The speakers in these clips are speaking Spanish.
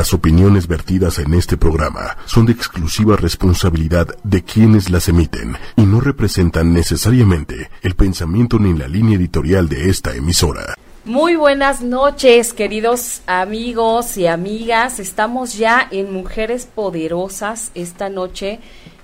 Las opiniones vertidas en este programa son de exclusiva responsabilidad de quienes las emiten y no representan necesariamente el pensamiento ni la línea editorial de esta emisora. Muy buenas noches, queridos amigos y amigas. Estamos ya en Mujeres Poderosas esta noche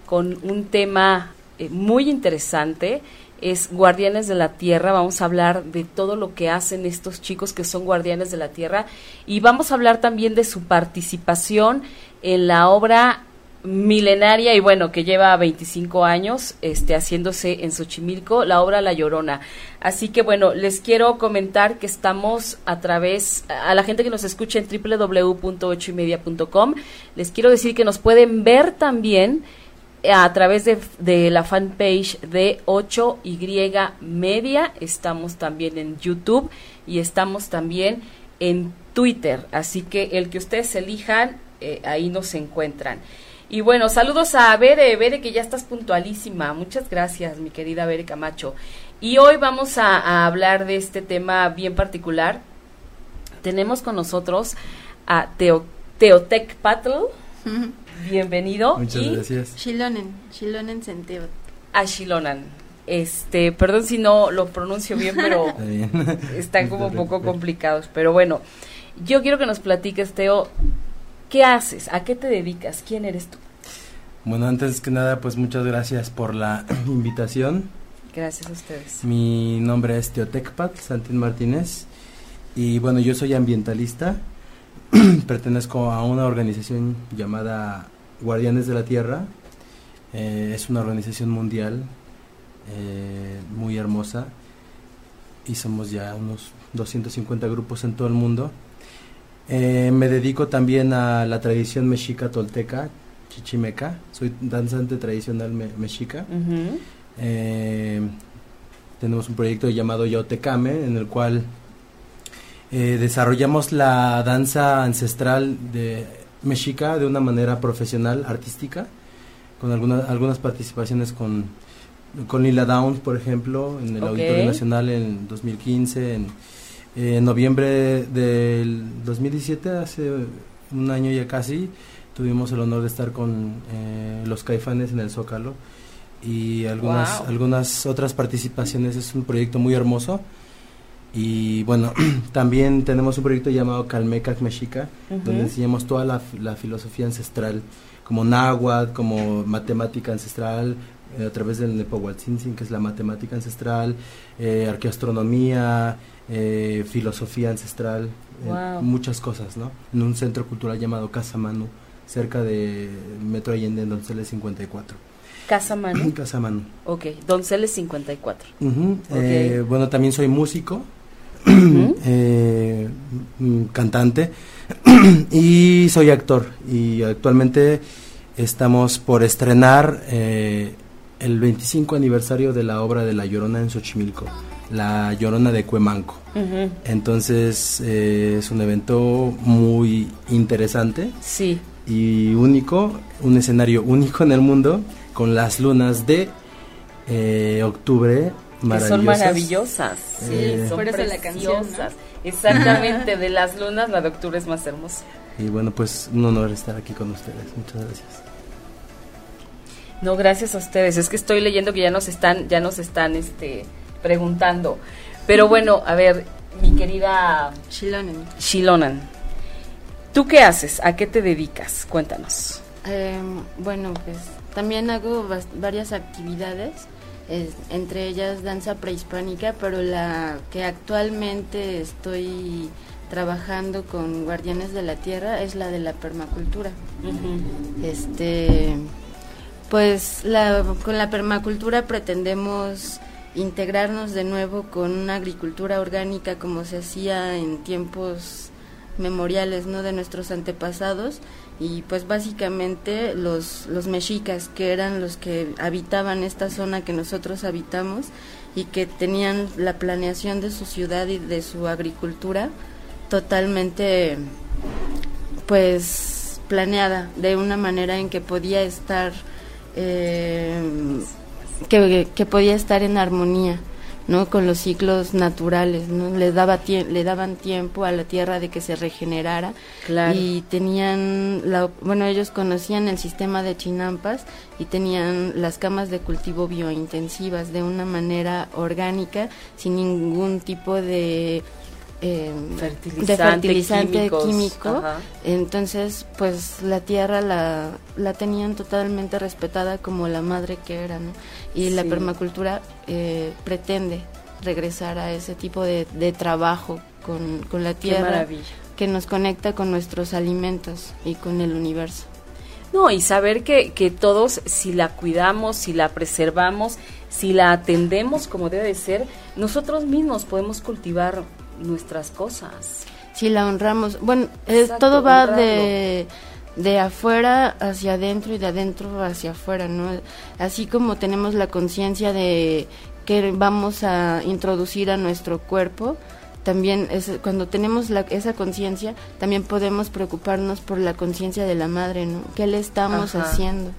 con un tema eh, muy interesante es Guardianes de la Tierra. Vamos a hablar de todo lo que hacen estos chicos que son Guardianes de la Tierra y vamos a hablar también de su participación en la obra milenaria y bueno, que lleva 25 años este, haciéndose en Xochimilco, la obra La Llorona. Así que bueno, les quiero comentar que estamos a través, a la gente que nos escucha en www.ochoymedia.com, les quiero decir que nos pueden ver también a través de, la fanpage de 8Y Media. Estamos también en YouTube y estamos también en Twitter. Así que el que ustedes elijan, eh, ahí nos encuentran. Y bueno, saludos a Bere, Bere que ya estás puntualísima. Muchas gracias, mi querida Bere Camacho. Y hoy vamos a, hablar de este tema bien particular. Tenemos con nosotros a Teo, Teotec Patl. Bienvenido. Muchas gracias. Shilonen, Shilonen Senteo. A Shilonan. Este, perdón si no lo pronuncio bien, pero están como un poco complicados. Pero bueno, yo quiero que nos platiques, Teo, ¿qué haces? ¿A qué te dedicas? ¿Quién eres tú? Bueno, antes que nada, pues muchas gracias por la invitación. Gracias a ustedes. Mi nombre es Teotecpat Santín Martínez y bueno, yo soy ambientalista pertenezco a una organización llamada Guardianes de la Tierra. Eh, es una organización mundial eh, muy hermosa y somos ya unos 250 grupos en todo el mundo. Eh, me dedico también a la tradición mexica tolteca, chichimeca. Soy danzante tradicional mexica. tenemos un proyecto llamado Yautecame, en el cual eh, desarrollamos la danza ancestral de mexica de una manera profesional, artística, con algunas algunas participaciones con, con Lila Downs, por ejemplo, en el Auditorio Nacional en 2015, en, noviembre del 2017, hace un año ya casi, tuvimos el honor de estar con eh, los caifanes en el Zócalo y algunas, algunas otras participaciones. Es un proyecto muy hermoso y bueno, también tenemos un proyecto llamado Calmecac Mexica, donde enseñamos toda la, filosofía ancestral, como náhuatl, como matemática ancestral, eh, a través del Nepohualtzintzin, que es la matemática ancestral, eh, arqueoastronomía, eh, filosofía ancestral, muchas cosas, ¿no? En un centro cultural llamado Casa Manu, cerca de Metro Allende, en Donceles 54. Casa Manu. Casa Manu. Ok, Donceles 54. bueno, también soy músico, eh, mm, cantante y soy actor y actualmente estamos por estrenar eh, el 25 aniversario de la obra de La Llorona en Xochimilco, La Llorona de Cuemanco. Entonces eh, es un evento muy interesante sí. y único, un escenario único en el mundo con las lunas de octubre son maravillosas. Sí, eh, son por eso la canción. Exactamente, de las lunas la de octubre es más hermosa. Y bueno, pues un honor estar aquí con ustedes. Muchas gracias. No, gracias a ustedes. Es que estoy leyendo que ya nos están, ya nos están este, preguntando. Pero bueno, a ver, mi querida Shilonan. Shilonan. ¿Tú qué haces? ¿A qué te dedicas? Cuéntanos. Em, bueno, pues también hago varias actividades entre ellas danza prehispánica, pero la que actualmente estoy trabajando con Guardianes de la Tierra es la de la permacultura. Este pues la, con la permacultura pretendemos integrarnos de nuevo con una agricultura orgánica como se hacía en tiempos memoriales no de nuestros antepasados y pues básicamente los, los mexicas que eran los que habitaban esta zona que nosotros habitamos y que tenían la planeación de su ciudad y de su agricultura totalmente pues planeada de una manera en que podía estar eh, que, que podía estar en armonía ¿no? Con los ciclos naturales, ¿no? Le, daba le daban tiempo a la tierra de que se regenerara y tenían, la, bueno, ellos conocían el sistema de chinampas y tenían las camas de cultivo biointensivas de una manera orgánica, sin ningún tipo de eh, de fertilizante químico. Entonces, pues la tierra la, la tenían totalmente respetada como la madre que era, ¿no? Y la permacultura eh, pretende regresar a ese tipo de, de trabajo con, con, la tierra que nos conecta con nuestros alimentos y con el universo. No, y saber que, que todos, si la cuidamos, si la preservamos, si la atendemos como debe de ser, nosotros mismos podemos cultivar nuestras cosas. Si la honramos. Bueno, todo va de, de afuera hacia adentro y de adentro hacia afuera, ¿no? Así como tenemos la conciencia de que vamos a introducir a nuestro cuerpo, también es, cuando tenemos la, esa conciencia, también podemos preocuparnos por la conciencia de la madre, ¿no? ¿Qué le estamos haciendo?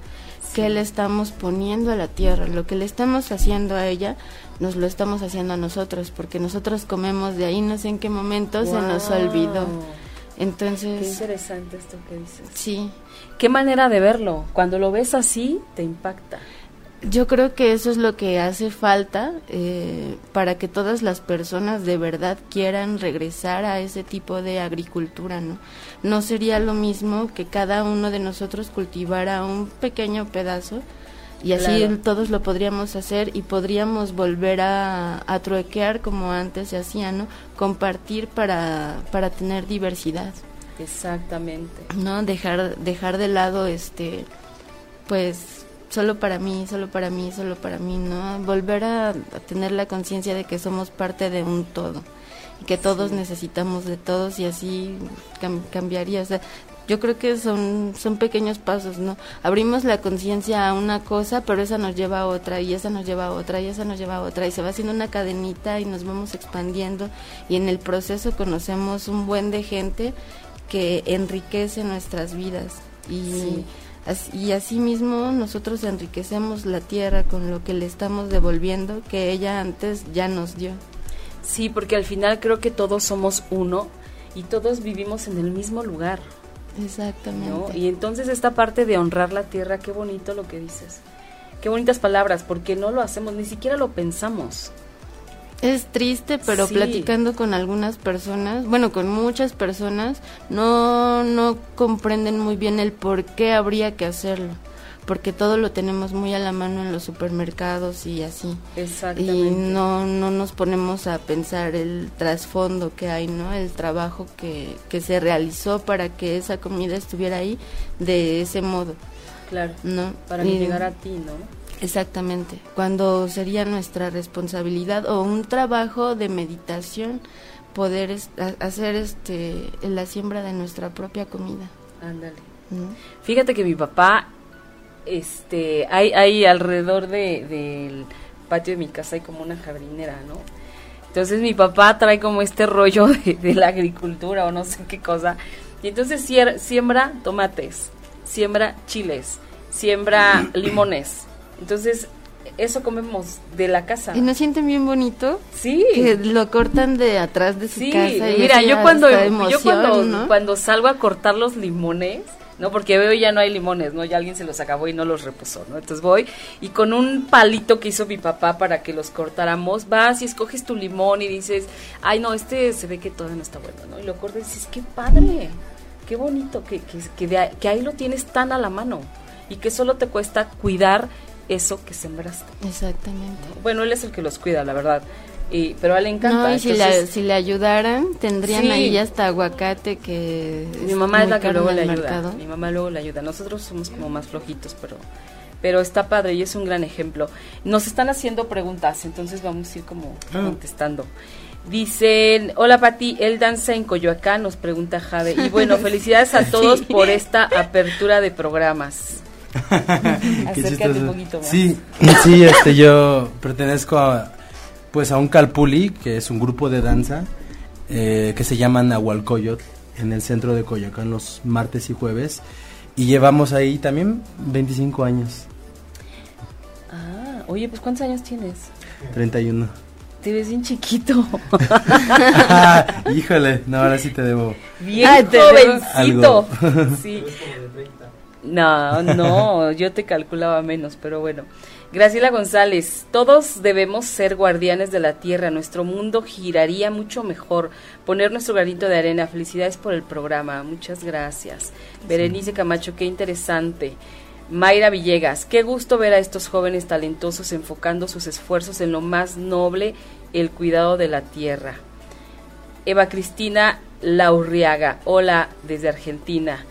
¿Qué le estamos poniendo a la tierra? Lo que le estamos haciendo a ella nos lo estamos haciendo a nosotros, porque nosotros comemos de ahí, no sé en qué momento se nos olvidó. Entonces... Qué interesante esto que dices. Sí. Qué manera de verlo. Cuando lo ves así, te impacta. Yo creo que eso es lo que hace falta eh, para que todas las personas de verdad quieran regresar a ese tipo de agricultura, ¿no? No sería lo mismo que cada uno de nosotros cultivara un pequeño pedazo y así todos lo podríamos hacer y podríamos volver a, a, truequear como antes se hacía, ¿no? Compartir para, para tener diversidad. Exactamente. No dejar dejar de lado este pues solo para mí, solo para mí, solo para mí, ¿no? Volver a, tener la conciencia de que somos parte de un todo y que todos necesitamos de todos y así cambiaría, o sea, yo creo que son, son pequeños pasos, ¿no? Abrimos la conciencia a una cosa, pero esa nos lleva a otra, y esa nos lleva a otra, y esa nos lleva a otra, y se va haciendo una cadenita y nos vamos expandiendo, y en el proceso conocemos un buen de gente que enriquece nuestras vidas. Y, y así mismo nosotros enriquecemos la tierra con lo que le estamos devolviendo, que ella antes ya nos dio. Sí, porque al final creo que todos somos uno y todos vivimos en el mismo lugar. Exactamente. Y entonces esta parte de honrar la tierra, qué bonito lo que dices. Qué bonitas palabras, porque no lo hacemos, ni siquiera lo pensamos. Es triste, pero platicando con algunas personas, bueno, con muchas personas, no, no comprenden muy bien el por qué habría que hacerlo porque todo lo tenemos muy a la mano en los supermercados y así. Exactamente. Y no, no nos ponemos a pensar el trasfondo que hay, ¿no? El trabajo que, que se realizó para que esa comida estuviera ahí de ese modo. Claro. ¿No? Para llegar a ti, ¿no? Exactamente. Cuando sería nuestra responsabilidad o un trabajo de meditación poder hacer este la siembra de nuestra propia comida. Ándale. Fíjate que mi papá este, hay, hay alrededor de, del patio de mi casa hay como una jardinera, ¿no? Entonces mi papá trae como este rollo de, la agricultura o no sé qué cosa. Y entonces siembra tomates, siembra chiles, siembra limones. Entonces eso comemos de la casa. ¿Y no sienten bien bonito? Sí. Que lo cortan de atrás de su casa. Y mira, yo cuando, yo cuando, cuando salgo a cortar los limones, ¿no? Porque veo ya no hay limones, ¿no? Ya alguien se los acabó y no los repuso, ¿no? Entonces voy y con un palito que hizo mi papá para que los cortáramos, vas y escoges tu limón y dices, ay, no, este se ve que todavía no está bueno, ¿no? Y lo cortas y dices, qué padre, qué bonito, que, que, que, que ahí lo tienes tan a la mano y que solo te cuesta cuidar eso que sembraste. Exactamente. Bueno, él es el que los cuida, la verdad. Y, pero a él le encanta. No, y si, le ayudaran, tendrían ahí hasta aguacate que... Mi mamá es la que luego le ayuda. Mi mamá luego le ayuda. Nosotros somos como más flojitos, pero pero está padre y es un gran ejemplo. Nos están haciendo preguntas, entonces vamos a ir como ah. contestando. Dicen, hola Pati, él danza en Coyoacán, nos pregunta Jade. Y bueno, felicidades a todos por esta apertura de programas. Acércate un poquito más. Sí, sí, este, yo pertenezco a, pues a un calpuli, que es un grupo de danza eh, que se llama Nahualcoyot, en el centro de Coyoacán los martes y jueves. Y llevamos ahí también 25 años. Ah, oye, pues ¿cuántos años tienes? 31. Te ves bien chiquito. Híjole, no, ahora sí te debo. Bien jovencito. Sí. No, no, yo te calculaba menos, pero bueno. Graciela González, todos debemos ser guardianes de la tierra, nuestro mundo giraría mucho mejor, poner nuestro granito de arena, felicidades por el programa, muchas gracias. Berenice Camacho, qué interesante. Mayra Villegas, qué gusto ver a estos jóvenes talentosos enfocando sus esfuerzos en lo más noble, el cuidado de la tierra. Eva Cristina Laurriaga, hola desde Argentina.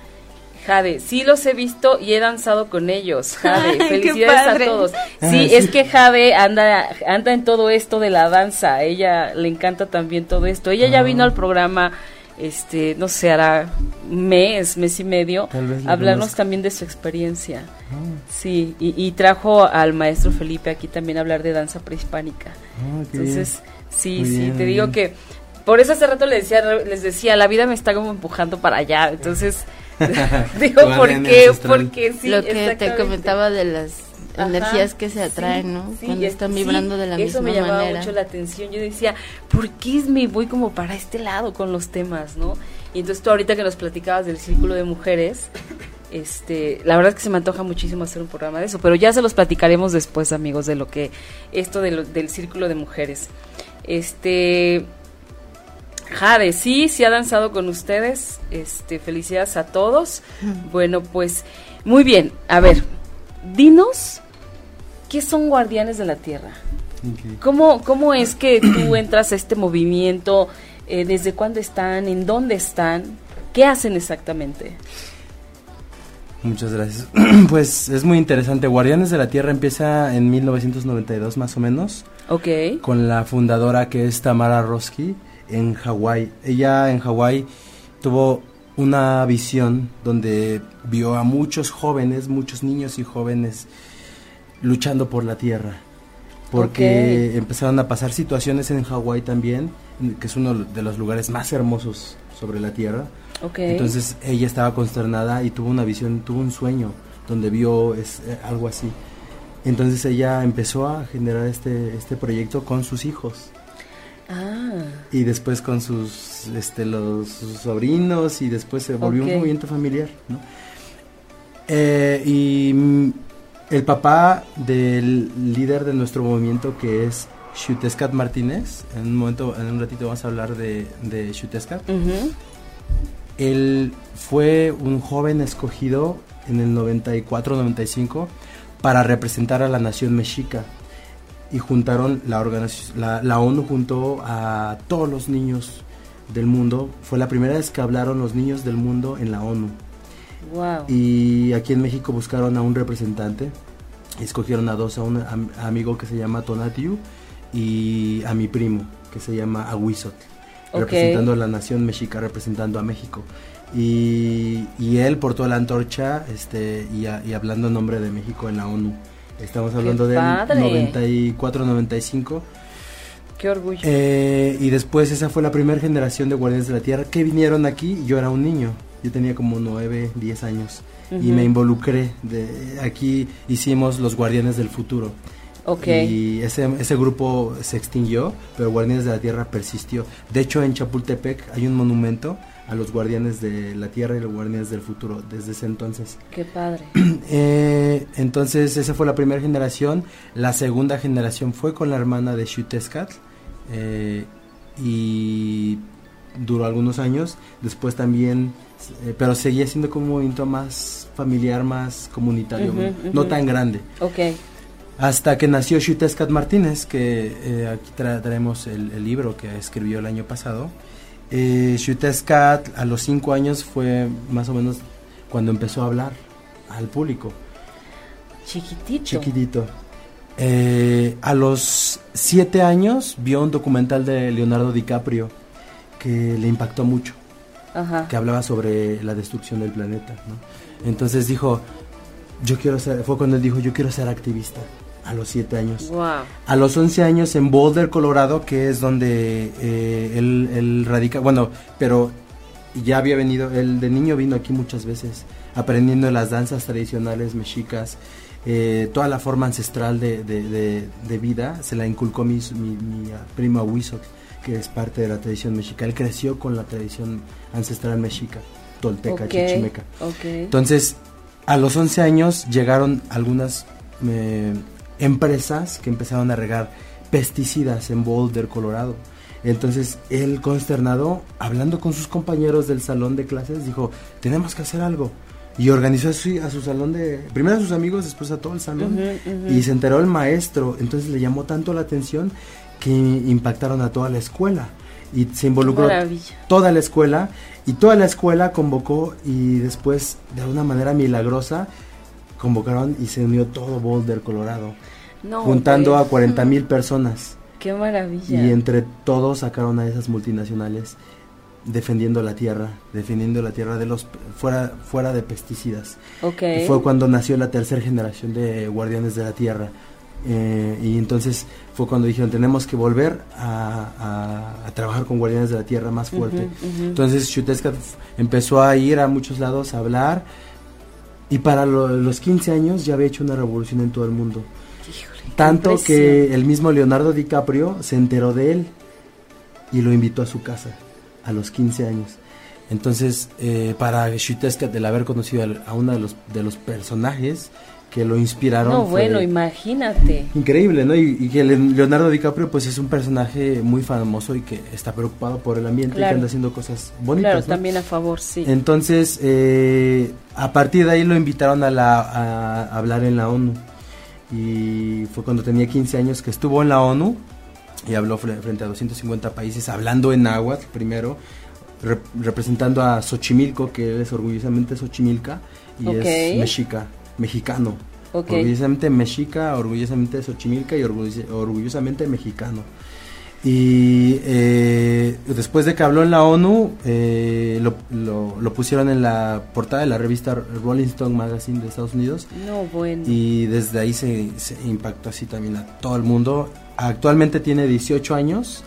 Jade, sí los he visto y he danzado con ellos. Jade, felicidades a todos. Ah, sí, es que Jade anda, anda en todo esto de la danza. ella le encanta también todo esto. Ella ya vino al ah. programa, este, no sé, hará mes, mes y medio, hablarnos también de su experiencia. Ah. Sí, y, trajo al maestro Felipe aquí también a hablar de danza prehispánica. Entonces, sí, sí, te digo que por eso hace rato les decía, les decía, la vida me está como empujando para allá. Entonces Digo, ¿por qué? Porque sí. Lo que te comentaba de las energías que se atraen, ¿no? Cuando están vibrando de la misma manera. Eso me llamaba mucho la atención. Yo decía, ¿por qué me voy como para este lado con los temas, no? Y entonces tú ahorita que nos platicabas del círculo de mujeres, este, la verdad es que se me antoja muchísimo hacer un programa de eso, pero ya se los platicaremos después, amigos, de lo que esto del círculo de mujeres. Este, Jade, sí, sí ha danzado con ustedes. Este, felicidades a todos. Bueno, pues muy bien. A ver, dinos qué son guardianes de la tierra. ¿Cómo, ¿Cómo es que tú entras a este movimiento? Eh, ¿Desde cuándo están? ¿En dónde están? ¿Qué hacen exactamente? Muchas gracias. Pues es muy interesante. Guardianes de la Tierra empieza en 1992 más o menos. Ok. Con la fundadora que es Tamara Roski en Hawái. Ella en Hawái tuvo una visión donde vio a muchos jóvenes, muchos niños y jóvenes luchando por la tierra. Porque empezaron a pasar situaciones en Hawái también, que es uno de los lugares más hermosos sobre la tierra. Entonces ella estaba consternada y tuvo una visión, tuvo un sueño donde vio es, eh, algo así. Entonces ella empezó a generar este, este proyecto con sus hijos. Ah. Y después con sus, este, los, sobrinos y después se volvió un movimiento familiar, ¿no? Eh, y el papá del líder de nuestro movimiento que es Shutescat Martínez, en un momento, en un ratito vamos a hablar de, de Shutescat. Él fue un joven escogido en el 94-95 para representar a la nación mexica y juntaron la, la, la ONU juntó a todos los niños del mundo. Fue la primera vez que hablaron los niños del mundo en la ONU. Y aquí en México buscaron a un representante. Escogieron a dos, a un amigo que se llama Tonatiu y a mi primo que se llama Aguizot, representando a la nación mexica, representando a México. Y, y él portó la antorcha este, y, y hablando en nombre de México en la ONU. Estamos hablando del 94-95. Qué orgullo. Eh, y después esa fue la primera generación de Guardianes de la Tierra que vinieron aquí. Yo era un niño, yo tenía como 9, 10 años. Y me involucré. De, aquí hicimos los Guardianes del Futuro. Okay. Y ese, ese grupo se extinguió, pero Guardianes de la Tierra persistió. De hecho, en Chapultepec hay un monumento a los guardianes de la tierra y los guardianes del futuro desde ese entonces. Qué padre. Eh, entonces esa fue la primera generación. La segunda generación fue con la hermana de Shutescat eh, y duró algunos años. Después también, eh, pero seguía siendo como un movimiento más familiar, más comunitario, no tan grande. Ok. Hasta que nació Shutescat Martínez, que aquí traemos el, el libro que escribió el año pasado. Eh, a los cinco años fue más o menos cuando empezó a hablar al público. Chiquitito. Chiquitito. Eh, a los siete años vio un documental de Leonardo DiCaprio que le impactó mucho. Que hablaba sobre la destrucción del planeta. Entonces dijo, yo quiero ser, fue cuando él dijo, yo quiero ser activista a los 7 años. A los 11 años en Boulder, Colorado, que es donde eh, él, radica, bueno, pero ya había venido, él de niño vino aquí muchas veces, aprendiendo las danzas tradicionales mexicas. eh, toda la forma ancestral de, de, de, vida se la inculcó mi, mi, mi primo Huizo, que es parte de la tradición mexica. Él creció con la tradición ancestral mexica, tolteca, chichimeca. Entonces, a los 11 años llegaron algunas eh, empresas que empezaron a regar pesticidas en Boulder, Colorado. Entonces él consternado, hablando con sus compañeros del salón de clases, dijo, tenemos que hacer algo. Y organizó a su, a su salón de, primero a sus amigos, después a todo el salón. Y se enteró el maestro, entonces le llamó tanto la atención que impactaron a toda la escuela. Y se involucró toda la escuela. Y toda la escuela convocó y después, de una manera milagrosa, convocaron y se unió todo Boulder, Colorado. juntando a 40 mil personas. Qué maravilla. Y entre todos sacaron a esas multinacionales defendiendo la tierra, defendiendo la tierra de los fuera fuera de pesticidas. Okay. fue cuando nació la tercera generación de guardianes de la tierra. Eh, y entonces fue cuando dijeron tenemos que volver a, a, trabajar con guardianes de la tierra más fuerte. Entonces Chutesca empezó a ir a muchos lados a hablar y para los 15 años ya había hecho una revolución en todo el mundo. Tanto que el mismo Leonardo DiCaprio se enteró de él y lo invitó a su casa a los 15 años. Entonces, eh, para Schutescat, el haber conocido a uno de los, de los personajes que lo inspiraron. No, bueno, imagínate. Increíble, ¿no? Y, que Leonardo DiCaprio, pues es un personaje muy famoso y que está preocupado por el ambiente y que anda haciendo cosas bonitas. Claro, también a favor, sí. Entonces, eh, a partir de ahí lo invitaron a, la, a hablar en la ONU y fue cuando tenía 15 años que estuvo en la ONU y habló frente a 250 países, hablando en náhuatl primero, representando a Xochimilco, que es orgullosamente Xochimilca y es mexica, mexicano. Orgullosamente mexica, orgullosamente Xochimilca y orgullosamente mexicano. Y eh, después de que habló en la ONU, eh, lo, pusieron en la portada de la revista Rolling Stone Magazine de Estados Unidos. No, bueno. Y desde ahí se, impactó así también a todo el mundo. Actualmente tiene 18 años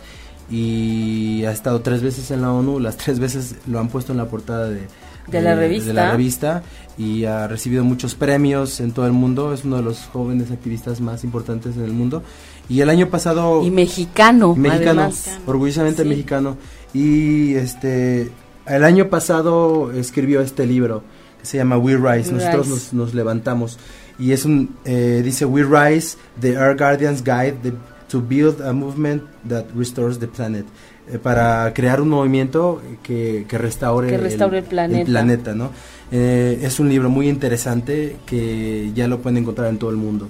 y ha estado tres veces en la ONU. Las tres veces lo han puesto en la portada de, de, la revista. de la revista y ha recibido muchos premios en todo el mundo. Es uno de los jóvenes activistas más importantes en el mundo. Y el año pasado... Y mexicano. Mexicano, orgullosamente mexicano. Y este, el año pasado escribió este libro que se llama We Rise. Nosotros Nos, levantamos. Y es un, eh, dice We Rise, The Earth Guardian's Guide to Build a Movement That Restores the Planet. Eh, para crear un movimiento que, que restaure, el, planeta. ¿no? Eh, es un libro muy interesante que ya lo pueden encontrar en todo el mundo.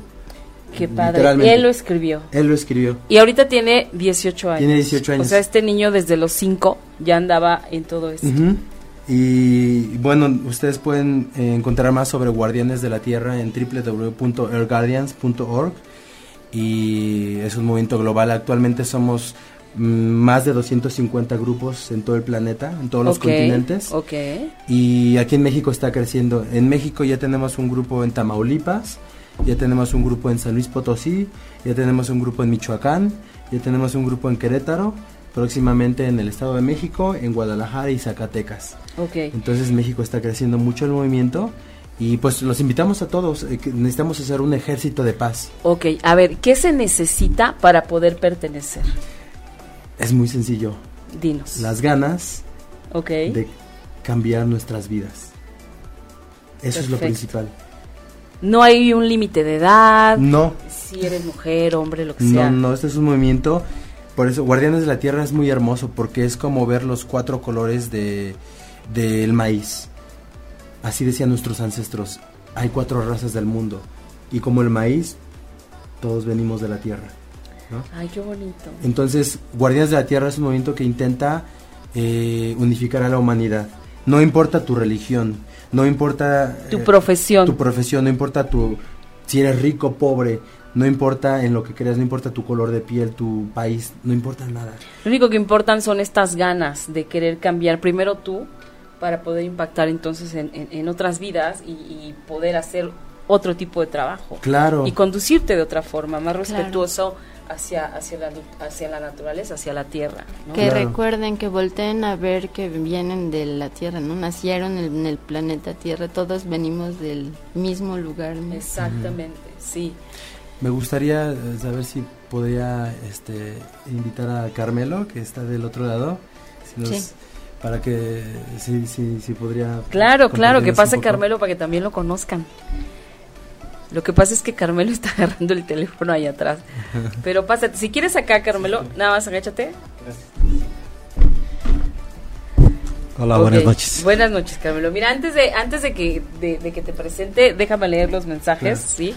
Qué padre. Él lo escribió. Él lo escribió. Y ahorita tiene 18 años. Tiene 18 años. O sea, este niño desde los 5 ya andaba en todo esto. Y bueno, ustedes pueden eh, encontrar más sobre Guardianes de la Tierra en www.airguardians.org y es un movimiento global. Actualmente somos más de 250 grupos en todo el planeta, en todos los continentes. Okay. Y aquí en México está creciendo. En México ya tenemos un grupo en Tamaulipas, ya tenemos un grupo en San Luis Potosí, ya tenemos un grupo en Michoacán, ya tenemos un grupo en Querétaro, próximamente en el Estado de México, en Guadalajara y Zacatecas. Okay. Entonces México está creciendo mucho el movimiento y pues los invitamos a todos, eh, necesitamos hacer un ejército de paz. Ok, a ver, ¿qué se necesita para poder pertenecer? Es muy sencillo. Dinos. Las ganas okay. de cambiar nuestras vidas. Eso es lo principal. No hay un límite de edad. No. Si eres mujer, hombre, lo que sea. No, no, este es un movimiento. Por eso, Guardianes de la Tierra es muy hermoso porque es como ver los cuatro colores de del maíz. Así decían nuestros ancestros. Hay cuatro razas del mundo. Y como el maíz, todos venimos de la Tierra. Ay, qué bonito. Entonces, Guardianes de la Tierra es un movimiento que intenta eh, unificar a la humanidad. No importa tu religión, no importa... Tu eh, profesión. Tu profesión, no importa tu... Si eres rico, pobre, no importa en lo que creas, no importa tu color de piel, tu país, no importa nada. Lo único que importan son estas ganas de querer cambiar primero tú para poder impactar entonces en, otras vidas y, poder hacer otro tipo de trabajo. Claro. Y conducirte de otra forma, más respetuoso hacia, hacia, la, hacia la naturaleza, hacia la tierra. Que recuerden que volteen a ver que vienen de la tierra, ¿no? Nacieron en el planeta Tierra, todos venimos del mismo lugar. Exactamente, sí. Me gustaría eh, saber si podría este, invitar a Carmelo, que está del otro lado, para que si, si, si podría... Claro, claro, que pase Carmelo para que también lo conozcan. Lo que pasa es que Carmelo está agarrando el teléfono ahí atrás. Pero pásate, si quieres acá, Carmelo, nada más agáchate. Hola, buenas noches. Buenas noches, Carmelo. Mira, antes de antes de que de, que te presente, déjame leer los mensajes, ¿sí?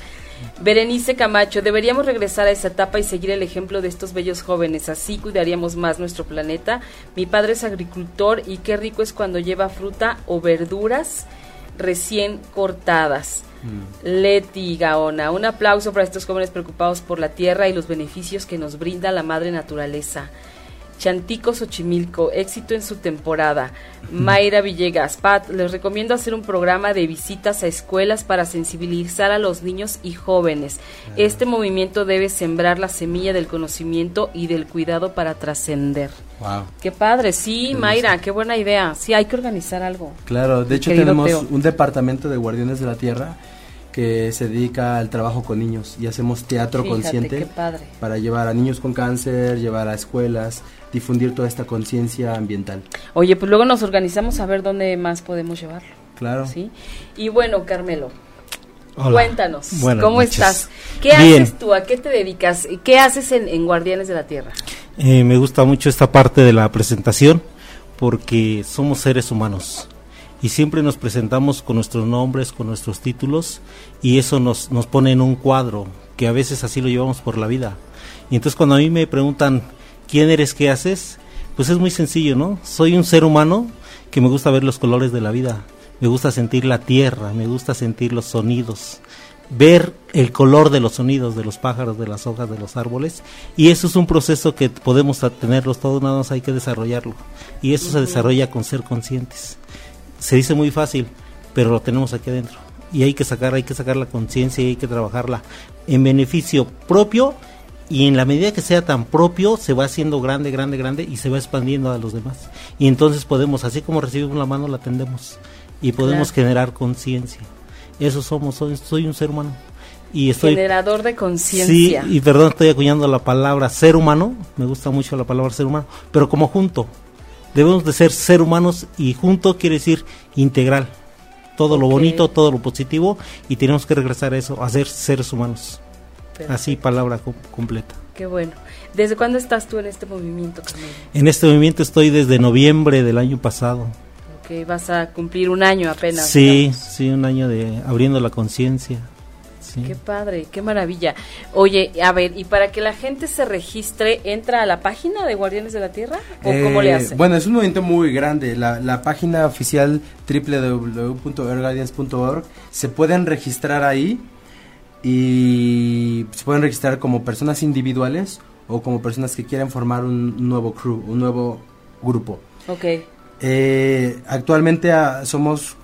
Berenice Camacho, deberíamos regresar a esa etapa y seguir el ejemplo de estos bellos jóvenes, así cuidaríamos más nuestro planeta. Mi padre es agricultor y qué rico es cuando lleva fruta o verduras recién cortadas. Mm. Leti Gaona, un aplauso para estos jóvenes preocupados por la tierra y los beneficios que nos brinda la madre naturaleza. Chantico Xochimilco, éxito en su temporada. Mayra Villegas, Pat, les recomiendo hacer un programa de visitas a escuelas para sensibilizar a los niños y jóvenes. Este movimiento debe sembrar la semilla del conocimiento y del cuidado para trascender. Wow. Qué padre, sí, Mayra, qué buena idea. Sí, hay que organizar algo. Claro, de hecho tenemos un departamento de Guardianes de la Tierra que se dedica al trabajo con niños y hacemos teatro consciente para llevar a niños con cáncer, llevar a escuelas, difundir toda esta conciencia ambiental. Oye, pues luego nos organizamos a ver dónde más podemos llevarlo. Claro. ¿sí? Y bueno, Carmelo, cuéntanos, ¿cómo estás? ¿Qué haces tú? ¿A qué te dedicas? ¿Qué haces en, Guardianes de la Tierra? Eh, me gusta mucho esta parte de la presentación porque somos seres humanos y siempre nos presentamos con nuestros nombres, con nuestros títulos y eso nos, nos pone en un cuadro que a veces así lo llevamos por la vida. Y entonces cuando a mí me preguntan ¿quién eres? ¿Qué haces? Pues es muy sencillo, ¿no? Soy un ser humano que me gusta ver los colores de la vida, me gusta sentir la tierra, me gusta sentir los sonidos, ver el color de los sonidos de los pájaros, de las hojas, de los árboles, y eso es un proceso que podemos tenerlos todos, nada más hay que desarrollarlo, y eso se desarrolla con ser conscientes. Se dice muy fácil, pero lo tenemos aquí adentro, y hay que sacar, hay que sacar la conciencia y hay que trabajarla en beneficio propio y en la medida que sea tan propio se va haciendo grande, grande, grande y se va expandiendo a los demás. Y entonces podemos, así como recibimos la mano, la tendemos y podemos generar conciencia. Eso somos, soy, un ser humano. Y estoy, Generador de conciencia. Sí, y perdón, estoy acuñando la palabra ser humano, me gusta mucho la palabra ser humano, pero como junto. Debemos de ser ser humanos y junto quiere decir integral. Todo lo bonito, todo lo positivo y tenemos que regresar a eso, a ser seres humanos. Así, palabra completa. Qué bueno. ¿Desde cuándo estás tú en este movimiento, En este movimiento estoy desde noviembre del año pasado. Ok, vas a cumplir un año apenas. Sí, sí, un año de abriendo la conciencia. Qué padre, qué maravilla. Oye, a ver, y para que la gente se registre, ¿entra a la página de Guardianes de la Tierra? ¿O cómo le eh, hace? Bueno, es un movimiento muy grande. La, la página oficial www.earthguardians.org se pueden registrar ahí y se pueden registrar como personas individuales o como personas que quieren formar un nuevo crew, un nuevo grupo. Ok. Eh, actualmente ah, somos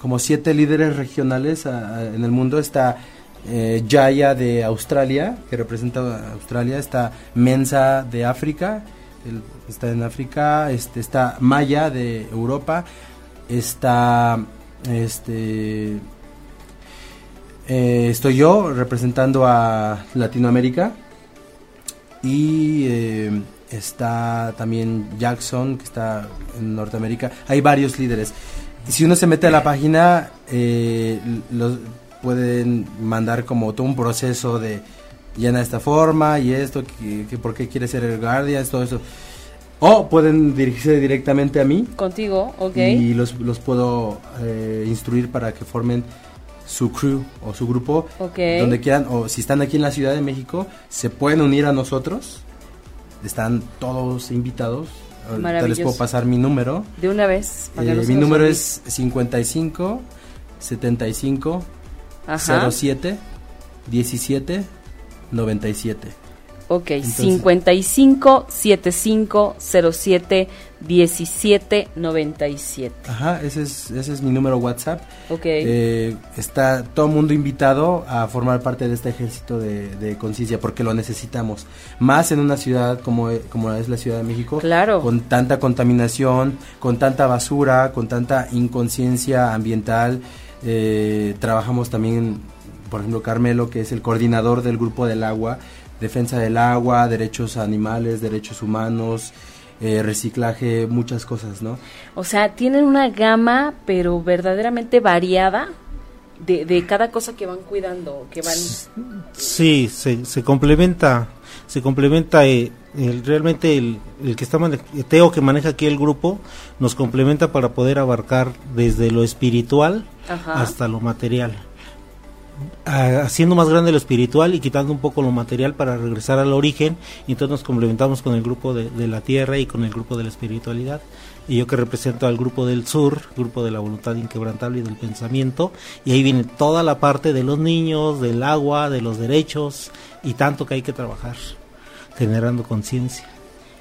como siete líderes regionales ah, ah, en el mundo. Está eh, Jaya de Australia, que representa a Australia. Está Mensa de África, está en África. Este, está Maya de Europa. Está este eh, estoy yo representando a Latinoamérica y eh, está también Jackson que está en Norteamérica. Hay varios líderes. Si uno se mete a la página, eh, los pueden mandar como todo un proceso de llena de esta forma y esto, que, por qué quiere ser el Guardian, todo eso. O pueden dirigirse directamente a mí. Contigo, ok. Y los, los puedo instruir para que formen su crew o su grupo, donde quieran, o si están aquí en la Ciudad de México, se pueden unir a nosotros. Están todos invitados. les puedo pasar mi número. De una vez. Eh, mi número es 55 75 07 17 97. Ok, 55 75 07 17 97. Ajá, ese es, ese es mi número WhatsApp. Ok. Eh, está todo el mundo invitado a formar parte de este ejército de, de conciencia porque lo necesitamos. Más en una ciudad como, como es la Ciudad de México. Claro. Con tanta contaminación, con tanta basura, con tanta inconsciencia ambiental. Eh, trabajamos también, por ejemplo, Carmelo, que es el coordinador del grupo del agua defensa del agua, derechos animales, derechos humanos, eh, reciclaje, muchas cosas, ¿no? O sea, tienen una gama, pero verdaderamente variada de, de cada cosa que van cuidando, que van... Sí, se, se complementa, se complementa eh, el, realmente el, el que está mane- Teo que maneja aquí el grupo nos complementa para poder abarcar desde lo espiritual Ajá. hasta lo material. Haciendo más grande lo espiritual y quitando un poco lo material para regresar al origen y entonces nos complementamos con el grupo de, de la tierra y con el grupo de la espiritualidad y yo que represento al grupo del sur, grupo de la voluntad inquebrantable y del pensamiento y ahí viene toda la parte de los niños, del agua, de los derechos y tanto que hay que trabajar generando conciencia.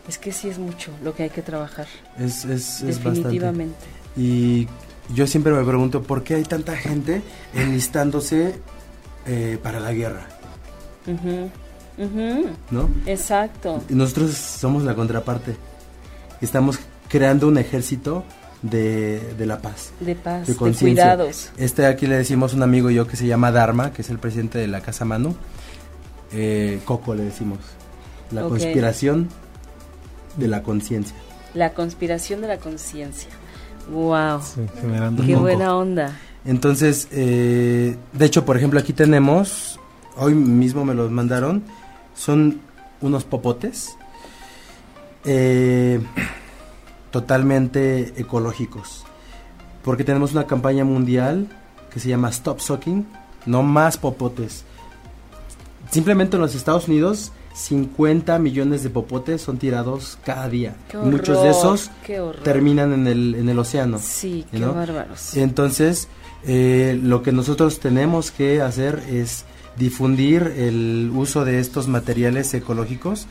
Es que sí es mucho lo que hay que trabajar, Es, es, es bastante. definitivamente. Y yo siempre me pregunto por qué hay tanta gente enlistándose eh, para la guerra, Ujú, ujú, ¿no? Exacto. Y nosotros somos la contraparte. Estamos creando un ejército de, de la paz. De paz, de de, cuidados. Este aquí le decimos un amigo y yo que se llama Dharma, que es el presidente de la Casa Manu. Eh, Coco le decimos. La conspiración de la conciencia. La conspiración de la conciencia. Wow. generando Qué buena onda. Entonces, eh, de hecho, por ejemplo, aquí tenemos, hoy mismo me los mandaron, son unos popotes eh, totalmente ecológicos. Porque tenemos una campaña mundial que se llama Stop Sucking, no más popotes. Simplemente en los Estados Unidos, 50 millones de popotes son tirados cada día. Qué Y Muchos de horror, esos horror. terminan en el, en el océano. Sí, qué ¿no? bárbaros. Entonces, eh, lo que nosotros tenemos que hacer es difundir el uso de estos materiales ecológicos.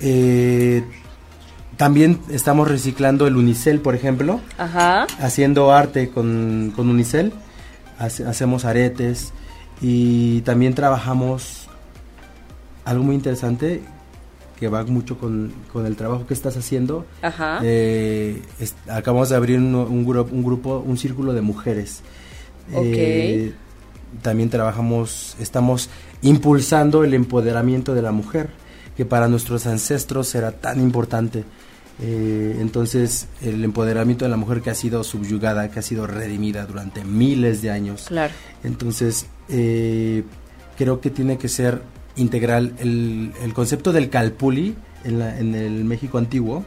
Eh, también estamos reciclando el unicel, por ejemplo, Ajá. haciendo arte con, con unicel. Hace- hacemos aretes y también trabajamos algo muy interesante que va mucho con, con el trabajo que estás haciendo. Ajá. Eh, es- acabamos de abrir un, un grupo, un grupo, un círculo de mujeres. Eh, también trabajamos, estamos impulsando el empoderamiento de la mujer, que para nuestros ancestros era tan importante. Eh, entonces, el empoderamiento de la mujer que ha sido subyugada, que ha sido redimida durante miles de años. Claro. Entonces, eh, creo que tiene que ser integral. El, el concepto del calpuli en, la- en el México antiguo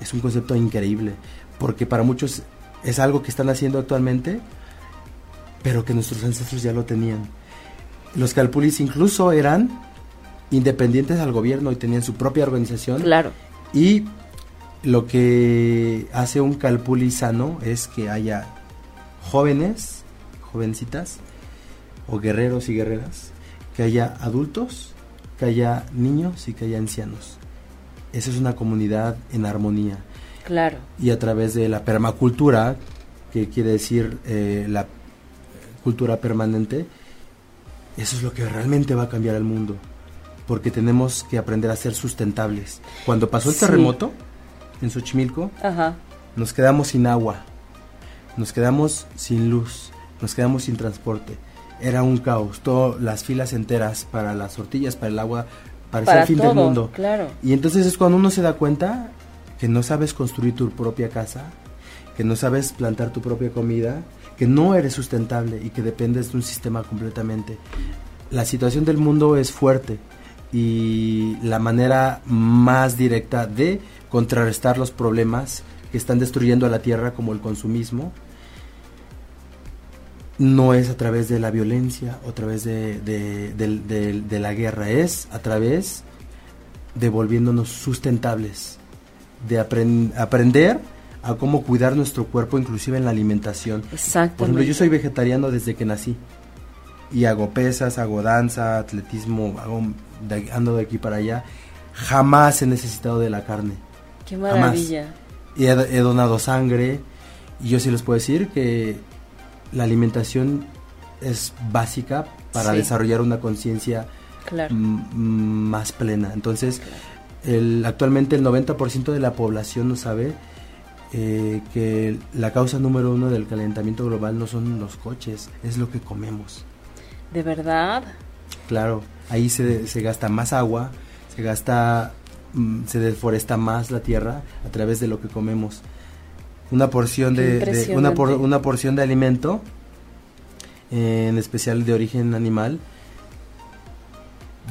es un concepto increíble, porque para muchos es algo que están haciendo actualmente, pero que nuestros ancestros ya lo tenían. Los calpulis incluso eran independientes al gobierno y tenían su propia organización. Claro. Y lo que hace un calpuli sano es que haya jóvenes, jovencitas, o guerreros y guerreras, que haya adultos, que haya niños y que haya ancianos. Esa es una comunidad en armonía. Claro. Y a través de la permacultura, que quiere decir eh, la cultura permanente, eso es lo que realmente va a cambiar el mundo. Porque tenemos que aprender a ser sustentables. Cuando pasó el Sí. terremoto en Xochimilco, Ajá. nos quedamos sin agua, nos quedamos sin luz, nos quedamos sin transporte. Era un caos, todas las filas enteras para las tortillas, para el agua, Para el fin todo, del mundo. claro. Y entonces es cuando uno se da cuenta que no sabes construir tu propia casa, que no sabes plantar tu propia comida, que no eres sustentable y que dependes de un sistema completamente. La situación del mundo es fuerte y la manera más directa de contrarrestar los problemas que están destruyendo a la tierra como el consumismo no es a través de la violencia o a través de, la guerra, es a través de volviéndonos sustentables, de apren- aprender a cómo cuidar nuestro cuerpo, inclusive en la alimentación. Por ejemplo, yo soy vegetariano desde que nací. y hago pesas, hago danza, atletismo, hago ando de aquí para allá, jamás he necesitado de la carne. Qué maravilla. Y he, he donado sangre y yo sí les puedo decir que la alimentación es básica para Sí. desarrollar una conciencia Claro. más plena. Entonces, el, actualmente el 90% de la población no sabe eh, que la causa número uno del calentamiento global no son los coches, es lo que comemos. ¿De verdad? Claro, ahí se, se gasta más agua, se gasta, se deforesta más la tierra a través de lo que comemos. Una porción de, de- una, por- una porción de alimento, eh, en especial de origen animal,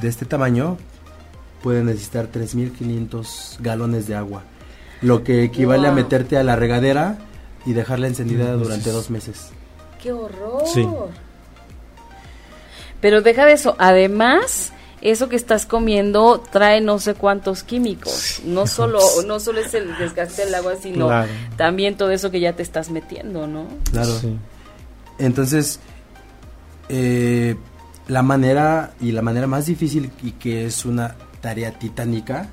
de este tamaño, puede necesitar 3.500 galones de agua, lo que equivale a meterte a la regadera y dejarla encendida Mm, durante sí. dos meses. ¡Qué horror! Sí. Pero deja de eso. Además, eso que estás comiendo trae no sé cuántos químicos. No solo, no solo es el desgaste del agua, sino Claro. también todo eso que ya te estás metiendo, ¿no? Claro. Sí. Entonces, eh, la manera y la manera más difícil y que es una tarea titánica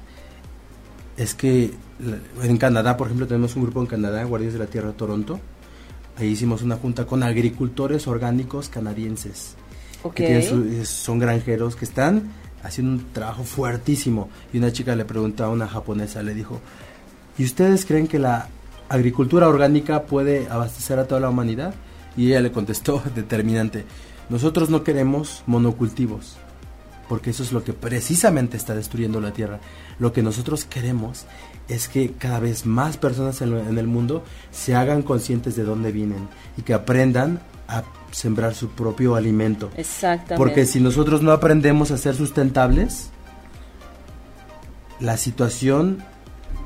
es que en Canadá, por ejemplo, tenemos un grupo en Canadá, Guardias de la Tierra Toronto. Ahí hicimos una junta con agricultores orgánicos canadienses. Que tienen es- son granjeros que están haciendo un trabajo fuertísimo. Y una chica le preguntó a una japonesa, le dijo, ¿y ustedes creen que la agricultura orgánica puede abastecer a toda la humanidad? Y ella le contestó determinante, nosotros no queremos monocultivos, porque eso es lo que precisamente está destruyendo la tierra. Lo que nosotros queremos es que cada vez más personas en el mundo se hagan conscientes de dónde vienen y que aprendan a sembrar su propio alimento. Exactamente. Porque si nosotros no aprendemos a ser sustentables, la situación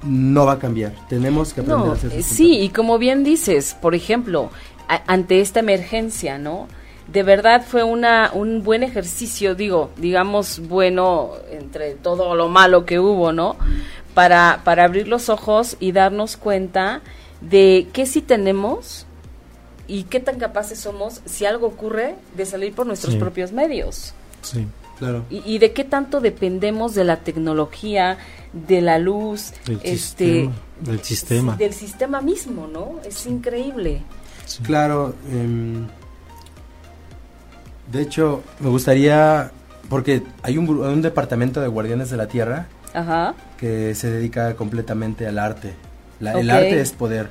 no va a cambiar. Tenemos que aprender No, a ser eh, sustentables. sí, y como bien dices, por ejemplo, a- ante esta emergencia, ¿no? De verdad fue una, un buen ejercicio, digo, digamos, bueno, entre todo lo malo que hubo, ¿no? Para, para abrir los ojos y darnos cuenta de qué sí tenemos y qué tan capaces somos si algo ocurre de salir por nuestros Sí. propios medios. Sí. Claro. Y, y de qué tanto dependemos de la tecnología, de la luz, Del este, sistema, del sistema. del sistema mismo, ¿no? Es increíble. Sí. Claro. em, de hecho, me gustaría, porque hay un, gru- un departamento de Guardianes de la Tierra Ajá. que se dedica completamente al arte. La- El arte es poder.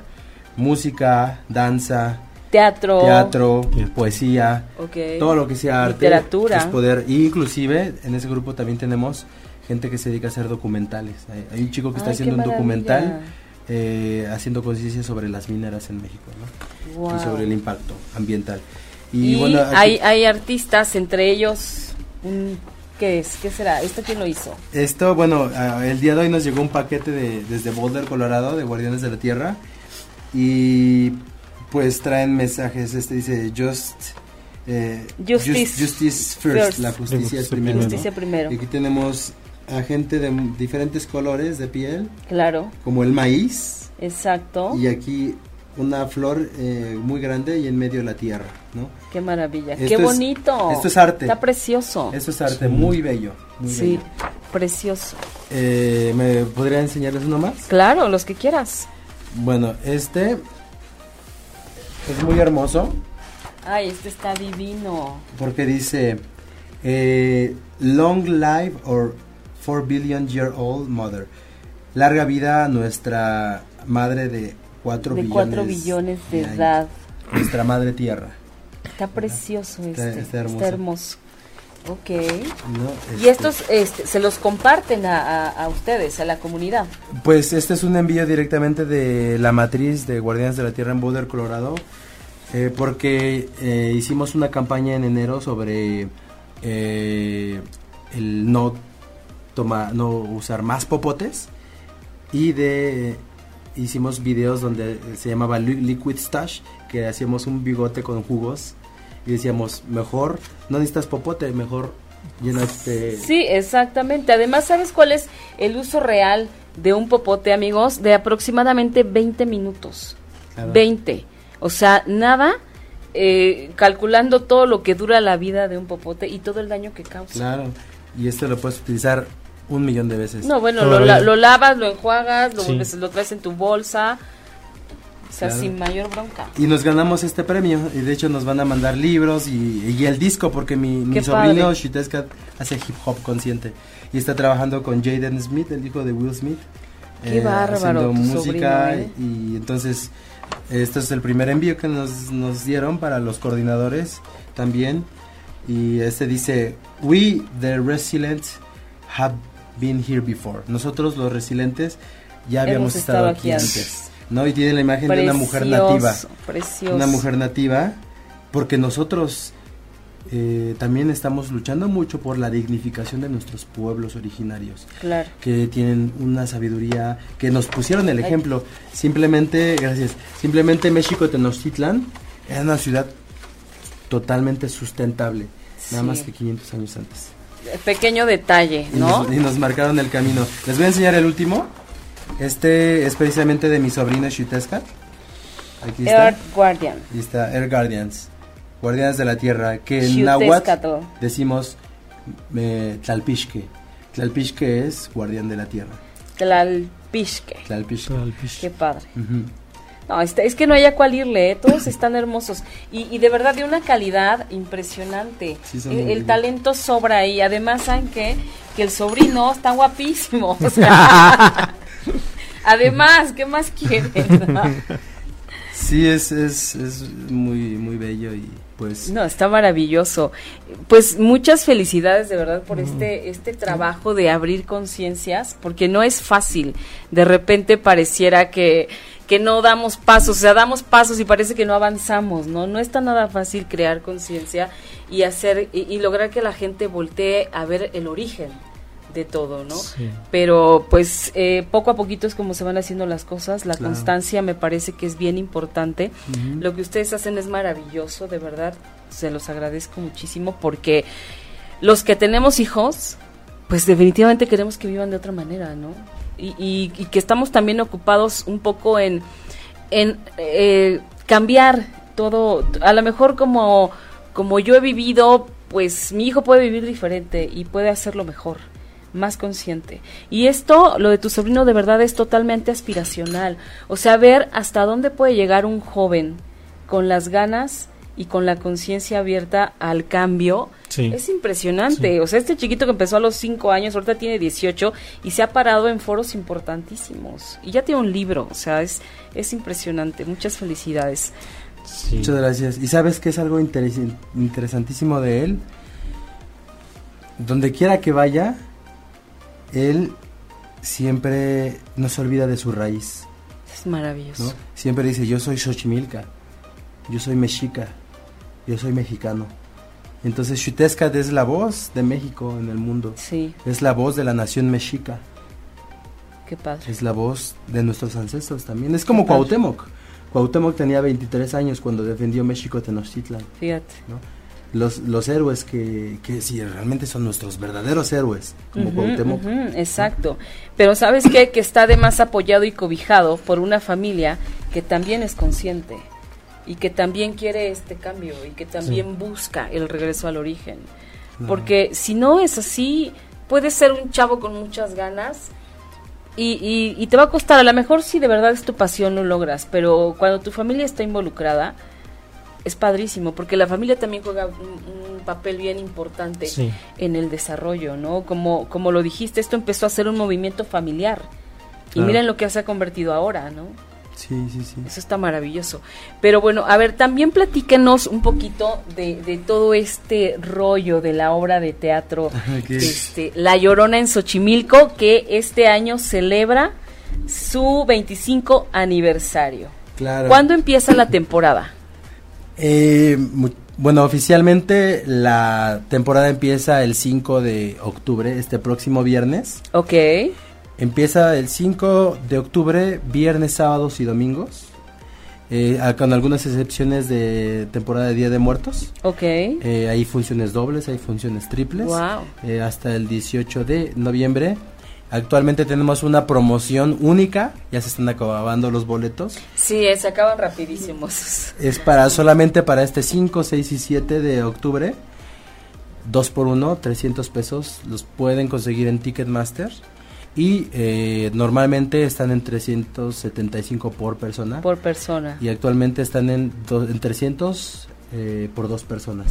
Música, danza, Teatro. teatro, Teatro. poesía, Ok. todo lo que sea arte Literatura. es poder y inclusive en ese grupo también tenemos gente que se dedica a hacer documentales hay, hay un chico que está Ay, haciendo un documental eh, haciendo conciencia sobre las mineras en México ¿no? Guau. y sobre el impacto ambiental Y, y, bueno hay, hay artistas, entre ellos, un, ¿qué es? ¿Qué será? ¿Esto quién lo hizo? esto bueno el día de hoy nos llegó un paquete de, desde Boulder Colorado de Guardianes de la Tierra y pues traen mensajes este dice just eh, Justice just- justice first, first. la justicia es Justicia primero ¿no? Justicia primero. Y aquí tenemos a gente de diferentes colores de piel, Claro, como el maíz, exacto. y aquí una flor eh, muy grande y en medio la tierra, ¿no? Qué maravilla. Esto Qué es- bonito. esto es arte. Está precioso. Eso es arte muy bello, muy sí, bello. precioso. Eh, ¿Me podría enseñarles uno más? Claro, los que quieras. Bueno, este es muy hermoso Ay, este está divino. porque dice eh, Long life or 4 billion year old mother. Larga vida a nuestra madre de 4 de billones, 4 billones de edad. Nuestra madre tierra. Está precioso Está- este. está hermoso. Está hermoso. Ok. ¿no? Y Este, estos este, se los comparten a, a- a ustedes, a la comunidad. Pues este es un envío directamente de la matriz de Guardianes de la Tierra en Boulder, Colorado, eh, porque eh, hicimos una campaña en enero sobre eh, el no toma, no usar más popotes y de hicimos videos donde se llamaba Li- Liquid Stash, que hacíamos un bigote con jugos y decíamos mejor no necesitas popote, mejor llenaste Sí, exactamente. Además, ¿sabes cuál es el uso real de un popote, amigos? De aproximadamente 20 minutos. Claro. 20. O sea, nada eh, calculando todo lo que dura la vida de un popote y todo el daño que causa. Claro, y este lo puedes utilizar un millón de veces. No, bueno, lo, Todavía. lo lavas, lo enjuagas, lo, Sí. lo traes en tu bolsa, o sea, Claro. sin mayor bronca. Y nos ganamos este premio, y de hecho nos van a mandar libros y, y el disco, porque mi, sobrino padre. Shiteska hace hip hop consciente y está trabajando con Jaden Smith, el hijo de Will Smith. Qué bárbaro, Haciendo música sobrino, ¿eh? y entonces este es el primer envío que nos, nos dieron para los coordinadores también. Y este dice, We the resilient have been here before. Nosotros los resilientes ya habíamos Hemos estado, estado aquí aquí antes. ¿No? Y tiene la imagen de una mujer nativa Precioso, una mujer nativa, porque nosotros eh, también estamos luchando mucho por la dignificación de nuestros pueblos originarios, Claro. que tienen una sabiduría, que nos pusieron el ejemplo. Simplemente, gracias, simplemente México Tenochtitlan era una ciudad totalmente sustentable, nada más que 500 años antes. Pequeño detalle, Y ¿no? nos, y nos marcaron el camino. Les voy a enseñar el último. Este es precisamente de mi sobrino Shutesca. Aquí está. Earth Guardian. Y está Air Guardians, Guardianes de la Tierra, que en náhuatl decimos eh, Tlalpixque. Tlalpixque es Guardián de la Tierra. Tlalpixque. Tlalpixque. Qué padre. Ujú. No, está- es que no hay a cuál irle, ¿eh? todos están hermosos y, y de verdad de una calidad impresionante. Sí, son el, muy el talento sobra ahí. Además, ¿saben qué? Que el sobrino está guapísimo. o sea, además, ¿qué más quieren? Sí, es, es, es muy, muy bello y pues... No, está maravilloso. Pues muchas felicidades de verdad por este este trabajo de abrir conciencias, porque no es fácil. De repente pareciera que que no damos pasos, o sea, damos pasos y parece que no avanzamos, ¿no? No está nada fácil crear conciencia y hacer y, y lograr que la gente voltee a ver el origen de todo, ¿no? Sí. Pero pues eh, poco a poquito es como se van haciendo las cosas, la Claro. constancia me parece que es bien importante. Lo que ustedes hacen es maravilloso, de verdad, se los agradezco muchísimo porque los que tenemos hijos, pues definitivamente queremos que vivan de otra manera, ¿no? Y, y- y que estamos también ocupados un poco en, en eh, cambiar todo, a lo mejor como, como yo he vivido, pues mi hijo puede vivir diferente y puede hacerlo mejor más consciente. Y esto, lo de tu sobrino, de verdad es totalmente aspiracional. O sea, ver hasta dónde puede llegar un joven con las ganas y con la conciencia abierta al cambio. Sí. Es impresionante. O sea, este chiquito que empezó a los 5 años, ahorita tiene 18 y se ha parado en foros importantísimos. Y ya tiene un libro. O sea, es, es impresionante. Muchas felicidades. Sí. Muchas gracias. ¿Y sabes qué es algo interes- interesantísimo de él? Donde quiera que vaya, él siempre no se olvida de su raíz, Es maravilloso. ¿no? Siempre dice, yo soy Xochimilca, yo soy mexica, yo soy mexicano. Entonces Xutezcat es la voz de México en el mundo, Sí, es la voz de la nación mexica, qué padre. es la voz de nuestros ancestros también. Es como. Cuauhtémoc. Cuauhtémoc tenía 23 años cuando defendió México Tenochtitlan. Fíjate. Los, los héroes que, que sí, realmente son nuestros verdaderos héroes, como Cuauhtémoc. exacto. Pero ¿sabes qué? Que está además apoyado y cobijado por una familia que también es consciente y que también quiere este cambio y que también busca el regreso al origen. Porque si no es así, puedes ser un chavo con muchas ganas y, y- y te va a costar. A lo mejor si de verdad es tu pasión lo logras, pero cuando tu familia está involucrada, es padrísimo, porque la familia también juega un, un papel bien importante Sí. en el desarrollo, ¿no? Como, como lo dijiste, esto empezó a ser un movimiento familiar. Y Claro. miren lo que se ha convertido ahora, ¿no? Sí, sí, sí. Eso está maravilloso. Pero bueno, a ver, también platíquenos un poquito de, de todo este rollo de la obra de teatro, este, La Llorona en Xochimilco, que este año celebra su 25 aniversario. Claro. ¿Cuándo empieza la temporada? Eh, bueno, oficialmente la temporada empieza el 5 de octubre, este próximo viernes. Ok, Empieza el 5 de octubre, viernes, sábados y domingos. eh, con algunas excepciones de temporada de Día de Muertos. ok. Eh, hay funciones dobles, hay funciones triples. Wow. eh, hasta el 18 de noviembre. Actualmente tenemos una promoción única, ya se están acabando los boletos. Sí, se acaban rapidísimos. Es para solamente para este 5, 6 y 7 de octubre. 2 por 1, 300 pesos. Los pueden conseguir en Ticketmaster. Y eh, normalmente están en 375 por persona. Por persona. Y actualmente están en, do- en 300 eh, por dos personas.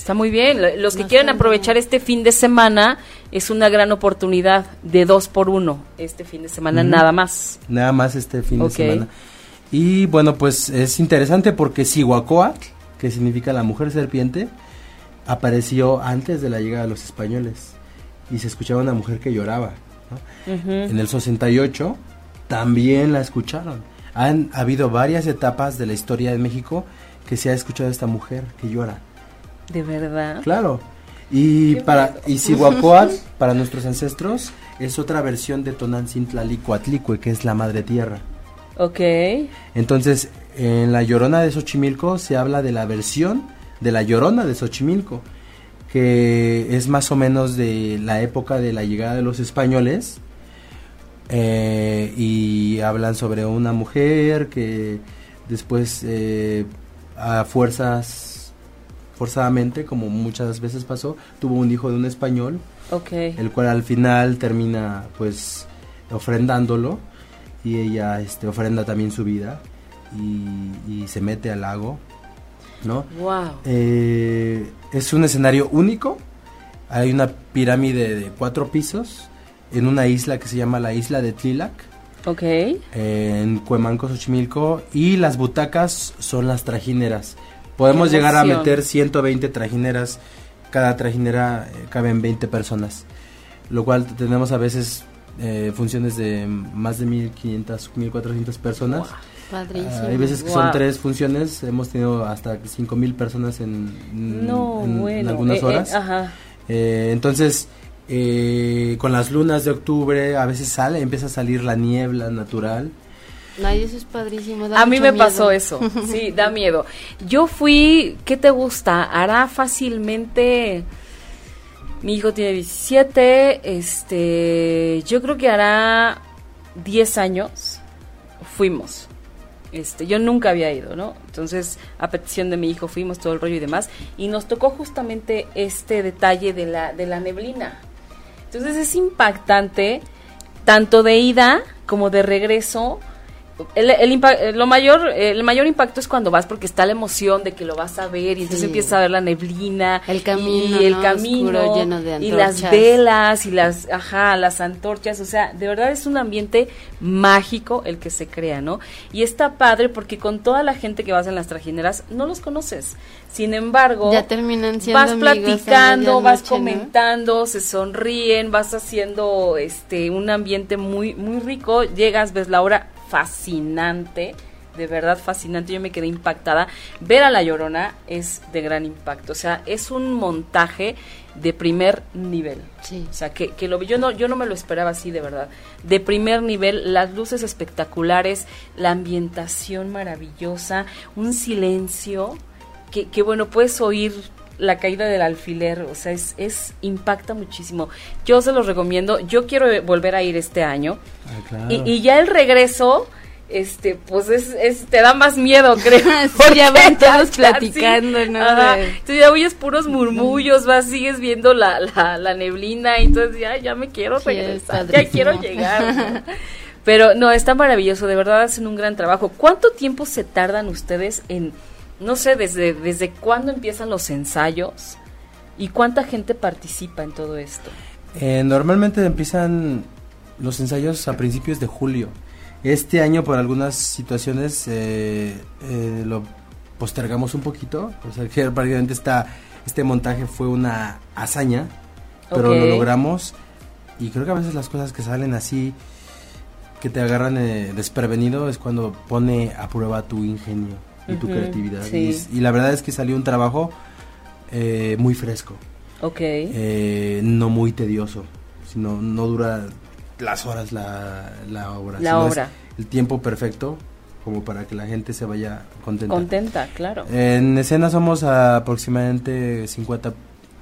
Está muy bien. Lo- Los que quieren aprovechar este fin de semana es una gran oportunidad de dos por uno este fin de semana nada más. Nada más este fin de semana. Y bueno, pues es interesante porque Cihuacóatl, que significa la mujer serpiente, apareció antes de la llegada de los españoles. Y se escuchaba una mujer que lloraba. En el 68 también la escucharon. Han habido varias etapas de la historia de México que se ha escuchado a esta mujer que llora. De verdad. Claro. Y Qué para Cihuacóatl, para nuestros ancestros, es otra versión de Tonantzintlalícuatlicue, que es la madre tierra. Ok. Entonces, en la Llorona de Xochimilco se habla de la versión de la Llorona de Xochimilco, que es más o menos de la época de la llegada de los españoles. eh, y hablan sobre una mujer que después eh, a fuerzas forzadamente como muchas veces pasó tuvo un hijo de un español Ok. el cual al final termina pues ofrendándolo y ella este ofrenda también su vida y, y se mete al lago no Wow. Eh, es un escenario único hay una pirámide de cuatro pisos en una isla que se llama la isla de Tlilac Ok. en Cuemanco, Xochimilco, y las butacas son las trajineras. Podemos llegar a meter 120 trajineras, cada trajinera eh, caben 20 personas, lo cual tenemos a veces eh, funciones de más de 1500, 1400 personas. Padrísimo. Ah, hay veces que Wow. son tres funciones, hemos tenido hasta 5000 personas en, en- No, en- en bueno. algunas Eh, eh, horas. ajá. Eh, entonces, eh, con las lunas de octubre, a veces sale, empieza a salir la niebla natural. Ay, eso es padrísimo. da A mí me pasó eso, sí, da miedo. Yo fui, ¿qué te gusta? Hará fácilmente, mi hijo tiene 17, este, yo creo que hará 10 años, fuimos. Este, yo nunca había ido, ¿no? Entonces, a petición de mi hijo fuimos todo el rollo y demás, y nos tocó justamente este detalle de la, de la neblina. Entonces es impactante, tanto de ida como de regreso. El, el impa- eh, lo mayor, el mayor impacto es cuando vas porque está la emoción de que lo vas a ver y entonces Sí. empiezas a ver la neblina El camino, y el ¿no? camino Oscuro, lleno de y las velas y las ajá las antorchas o sea de verdad es un ambiente mágico el que se crea no y está padre porque con toda la gente que vas en las trajineras no los conoces. Sin embargo Ya terminan siendo vas platicando, vas comentando, se sonríen, vas haciendo este un ambiente muy muy rico, llegas, ves la obra fascinante, de verdad fascinante, yo me quedé impactada. Ver a La Llorona es de gran impacto, o sea, es un montaje de primer nivel. Sí. O sea, que, que lo vi- yo no, yo no me lo esperaba así, de verdad. De primer nivel, las luces espectaculares, la ambientación maravillosa, un silencio que, que bueno, puedes oír la caída del alfiler, o sea, es, es impacta muchísimo. Yo se los recomiendo, yo quiero eh, volver a ir este año. Ah, claro. Y, y ya el regreso, este, pues es, es- te da más miedo, creo. Sí, ya van Porque todos platicando, ¿no? Ajá. Entonces ya oyes puros murmullos, vas, sigues viendo la, la, la neblina, y entonces ya, ya me quiero Sí, regresar, ya quiero llegar. ¿no? Pero no, está maravilloso, de verdad hacen un gran trabajo. ¿Cuánto tiempo se tardan ustedes en, no sé, desde, desde cuándo empiezan los ensayos? ¿Y cuánta gente participa en todo esto? Eh, normalmente empiezan los ensayos a principios de julio. Este año por algunas situaciones eh, eh, lo postergamos un poquito. O sea que prácticamente esta, este montaje fue una hazaña, pero lo logramos. Y creo que a veces las cosas que salen así, que te agarran eh, desprevenido, es cuando pone a prueba tu ingenio y tu creatividad. sí. Y, y la verdad es que salió un trabajo eh, muy fresco Ok. eh, no muy tedioso, sino no dura las horas la, la obra. La obra. el tiempo perfecto como para que la gente se vaya contenta. Contenta, claro. En escena somos aproximadamente 50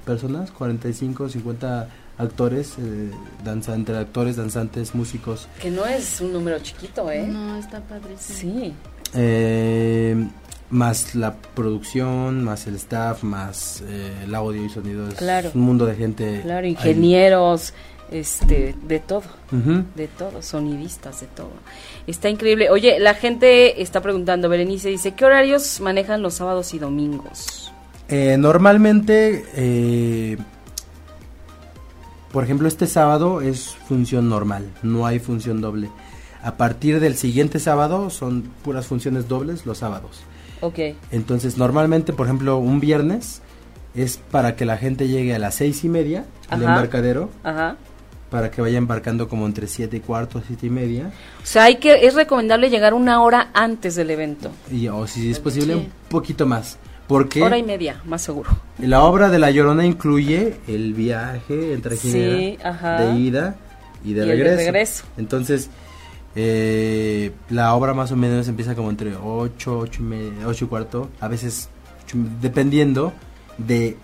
personas, 45, 50 actores, eh, danza, entre actores, danzantes, músicos. Que no es un número chiquito, ¿eh? No, está padrísimo. Sí. Eh, más la producción, más el staff, más eh, el audio y sonido. Es Claro. un mundo de gente. Claro, ahí. ingenieros, este, de todo. De todo, sonidistas, de todo. Está increíble. Oye, la gente está preguntando, Berenice dice, ¿qué horarios manejan los sábados y domingos? Eh, normalmente, eh, por ejemplo, este sábado es función normal, no hay función doble. A partir del siguiente sábado son puras funciones dobles los sábados. Ok, Entonces, normalmente, por ejemplo, un viernes es para que la gente llegue a las seis y media al embarcadero, ajá. para que vaya embarcando como entre siete y cuarto, siete y media, O sea, hay que, es recomendable llegar una hora antes del evento. y o si es posible Sí. un poquito más. Porque Hora y media, más seguro. la obra de La Llorona incluye el viaje en trajinera Sí, de ida y de Y el de regreso. regreso. Entonces, eh, la obra más o menos empieza como entre 8, 8 y, media, 8 y cuarto, a veces dependiendo de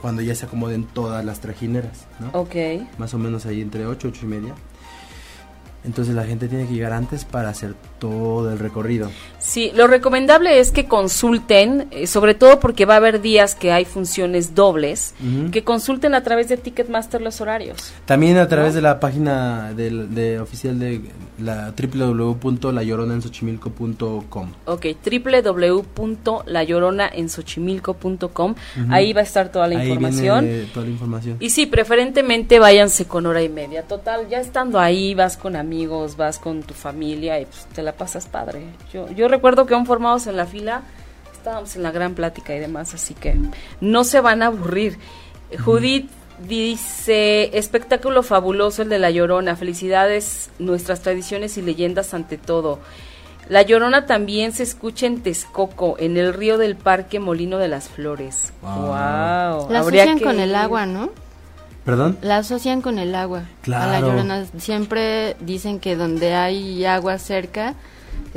cuando ya se acomoden todas las trajineras, ¿no? Ok. Más o menos ahí entre 8, 8 y media. Entonces la gente tiene que llegar antes para hacer todo el recorrido. Sí, lo recomendable es que consulten, eh, sobre todo porque va a haber días que hay funciones dobles, Ujú. que consulten a través de Ticketmaster los horarios. También a través ¿No? de la página del de oficial de la www.layoronaensochimilco.com. Ok, www.layoronaensochimilco.com. Ahí va a estar toda la Ahí información. viene toda la información. Y sí, preferentemente váyanse con hora y media. Total, ya estando ahí, vas con amigos, vas con tu familia y pues, te la pasas padre. Yo, yo recuerdo que aún formados en la fila, estábamos en la gran plática y demás, así que no se van a aburrir. Judith dice, espectáculo fabuloso el de La Llorona, felicidades, nuestras tradiciones y leyendas ante todo. La Llorona también se escucha en Texcoco, en el río del Parque Molino de las Flores. Wow. Wow. La Habría asocian que con el agua, ¿no? ¿Perdón? La asocian con el agua. A Claro. la llorona. Siempre dicen que donde hay agua cerca Ahí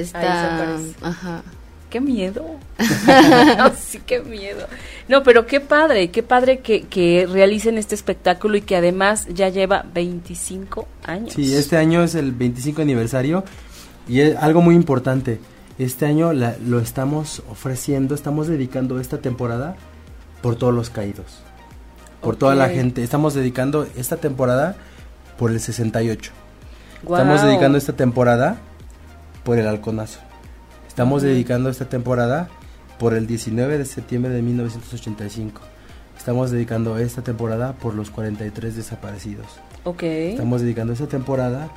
está. se aparece. Ajá. Qué miedo. sí, qué miedo. No, pero qué padre, qué padre que, que realicen este espectáculo y que además ya lleva 25 años. Sí, este año es el 25 aniversario y es algo muy importante. Este año la- lo estamos ofreciendo, estamos dedicando esta temporada por todos los caídos. Por toda la gente. Estamos dedicando esta temporada por el 68. Guau. Estamos dedicando esta temporada por el halconazo. Estamos dedicando esta temporada por el 19 de septiembre de 1985. Estamos dedicando esta temporada por los 43 desaparecidos. Ok. Estamos dedicando esta temporada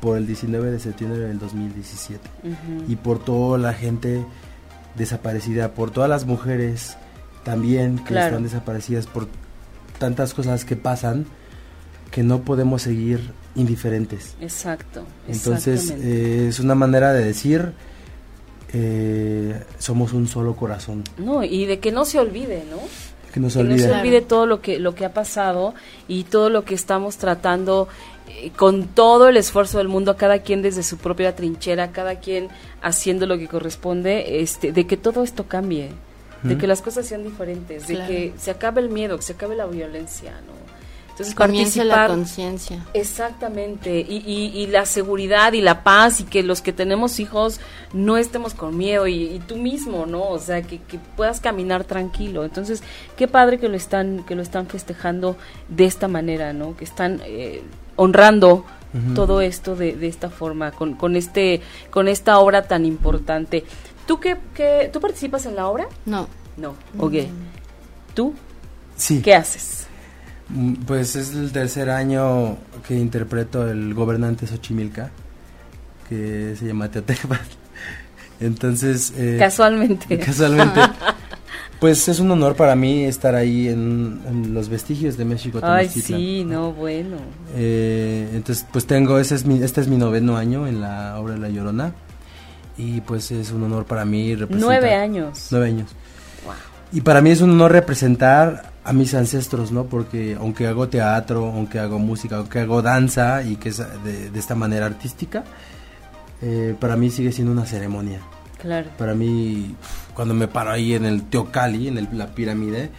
por el 19 de septiembre del 2017 Ujú. y por toda la gente desaparecida, por todas las mujeres también que Claro. están desaparecidas, por tantas cosas que pasan que no podemos seguir indiferentes. Exacto. Entonces eh, es una manera de decir eh, somos un solo corazón. no, y de que no se olvide, ¿no? Que no se que no olvide. se olvide todo lo que lo que ha pasado y todo lo que estamos tratando eh, con todo el esfuerzo del mundo cada quien desde su propia trinchera cada quien haciendo lo que corresponde este de que todo esto cambie de que las cosas sean diferentes de Claro. que se acabe el miedo que se acabe la violencia no entonces Comience la participar conciencia. Exactamente, y, y, y la seguridad y la paz y que los que tenemos hijos no estemos con miedo y, y tú mismo, ¿no? O sea, que, que puedas caminar tranquilo. Entonces, qué padre que lo están, que lo están festejando de esta manera, ¿no? Que están eh, honrando todo esto de, de esta forma, con, con, este, con esta obra tan importante. ¿Tú qué, qué, ¿Tú participas en la obra? No. No. Ok. ¿Tú Sí. qué haces? Mm, Pues es el tercer año que interpreto el gobernante Xochimilca, que se llama Teotecpan. Entonces, eh, Casualmente. casualmente, pues es un honor para mí estar ahí en, en los vestigios de México. Ay, sí, no, bueno. Eh, entonces, pues tengo, ese es mi, este es mi noveno año en la obra de La Llorona. Y pues es un honor para mí representar. Nueve años. Nueve años. Wow. Y para mí es un honor representar a mis ancestros, ¿no? Porque aunque hago teatro, aunque hago música, aunque hago danza y que es de, de esta manera artística, eh, para mí sigue siendo una ceremonia. Claro. Para mí, cuando me paro ahí en el Teocali, en el- la pirámide,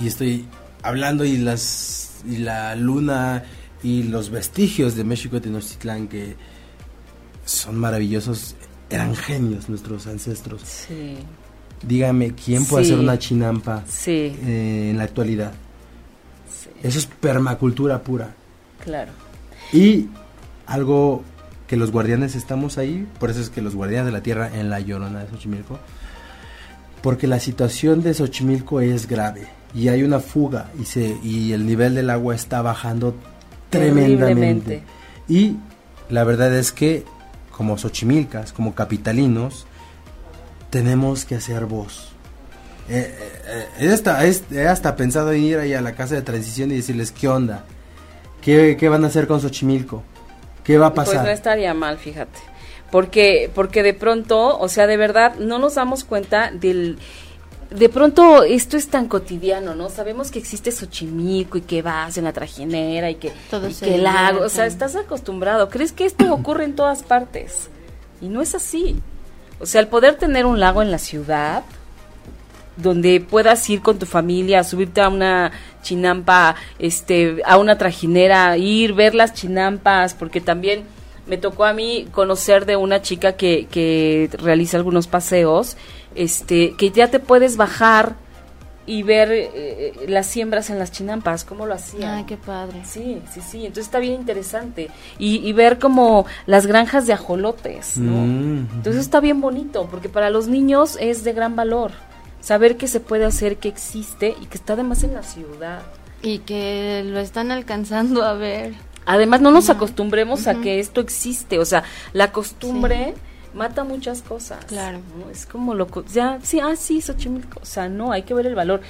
y estoy hablando y las y la luna y los vestigios de México Tenochtitlán que son maravillosos, eran genios nuestros ancestros. Sí. Dígame, ¿quién puede Sí. hacer una chinampa Sí, eh, en la actualidad? sí, Eso es permacultura pura. claro. Y algo que los guardianes estamos ahí, por eso es que los guardianes de la tierra en la llorona de Xochimilco, porque la situación de Xochimilco es grave y hay una fuga y, se, y el nivel del agua está bajando tremendamente. Y la verdad es que como Xochimilcas, como capitalinos, tenemos que hacer voz. Eh, eh, eh, hasta, he- he hasta pensado en ir ahí a la casa de transición y decirles qué onda, qué, qué van a hacer con Xochimilco, qué va a Pues no pasar. estaría mal, fíjate. Porque, porque de pronto, o sea, de verdad, no nos damos cuenta del... De pronto esto es tan cotidiano, ¿no? Sabemos que existe Xochimilco y que vas en la trajinera y que, y se que el lago, o sea, estás acostumbrado. ¿Crees que esto ocurre en todas partes? Y no es así. O sea, el poder tener un lago en la ciudad, donde puedas ir con tu familia, subirte a una chinampa, este, a una trajinera, ir, ver las chinampas, porque también me tocó a mí conocer de una chica que, que realiza algunos paseos, este, que ya te puedes bajar y ver eh, las siembras en las chinampas, cómo lo hacían. Ay, qué padre. Sí, sí, sí, entonces está bien interesante. Y, y ver como las granjas de ajolotes, ¿no? Mm, Entonces está bien bonito, porque para los niños es de gran valor saber que se puede hacer, que existe y que está además en la ciudad. Y que lo están alcanzando a ver. Además, no nos acostumbremos a que esto existe, o sea, la costumbre mata muchas cosas. Claro. ¿no? Es como lo co- ya sí, ah sí, Xochimilco, o sea, no, hay que ver el valor.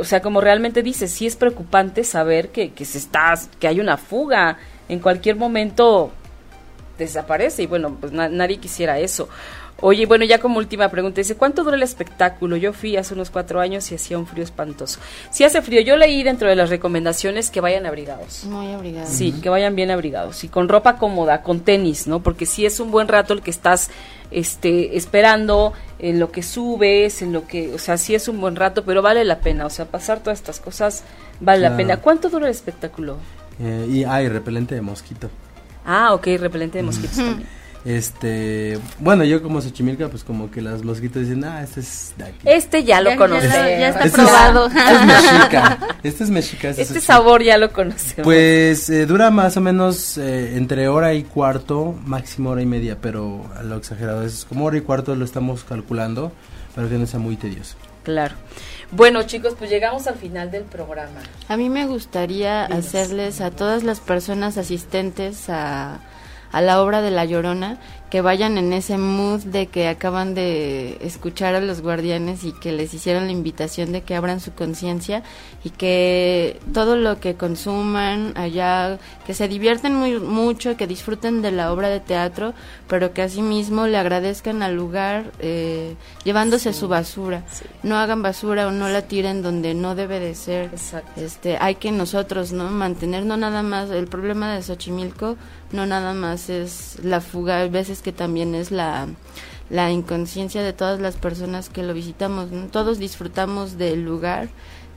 O sea, como realmente dices, sí es preocupante saber que que se está que hay una fuga en cualquier momento desaparece y bueno, pues na- nadie quisiera eso. Oye, bueno, ya como última pregunta, dice, ¿cuánto dura el espectáculo? Yo fui hace unos cuatro años y hacía un frío espantoso. Si hace frío, yo leí dentro de las recomendaciones que vayan abrigados. Muy abrigado. Sí, que vayan bien abrigados y con ropa cómoda, con tenis, ¿no? Porque sí es un buen rato el que estás este esperando en lo que subes, en lo que, o sea, sí es un buen rato, pero vale la pena, o sea, pasar todas estas cosas vale la pena. ¿Cuánto dura el espectáculo? Eh, y hay repelente de mosquito. Ah, ok, repelente de mosquitos también. Este, bueno, yo como Xochimilca, pues como que las mosquitos dicen, ah, este es de aquí. Este ya lo ya conocemos. ya está Este es- probado. Este es mexica. Este es mexica. este es Este sabor ya lo conocemos. Pues eh, dura más o menos eh, entre hora y cuarto, máximo hora y media, pero a lo exagerado es como hora y cuarto lo estamos calculando para que no sea muy tedioso. Claro. Bueno, chicos, pues llegamos al final del programa. A mí me gustaría Dinos. hacerles a todas las personas asistentes a, a la obra de La Llorona que vayan en ese mood de que acaban de escuchar a los guardianes y que les hicieron la invitación de que abran su conciencia y que todo lo que consuman allá, que se divierten muy, mucho, que disfruten de la obra de teatro, pero que asimismo le agradezcan al lugar eh, llevándose su basura. Sí. No hagan basura o no la tiren donde no debe de ser Exacto. este hay que nosotros no mantener no nada más el problema de Xochimilco no nada más es la fuga hay veces que también es la la inconsciencia de todas las personas que lo visitamos ¿no? todos disfrutamos del lugar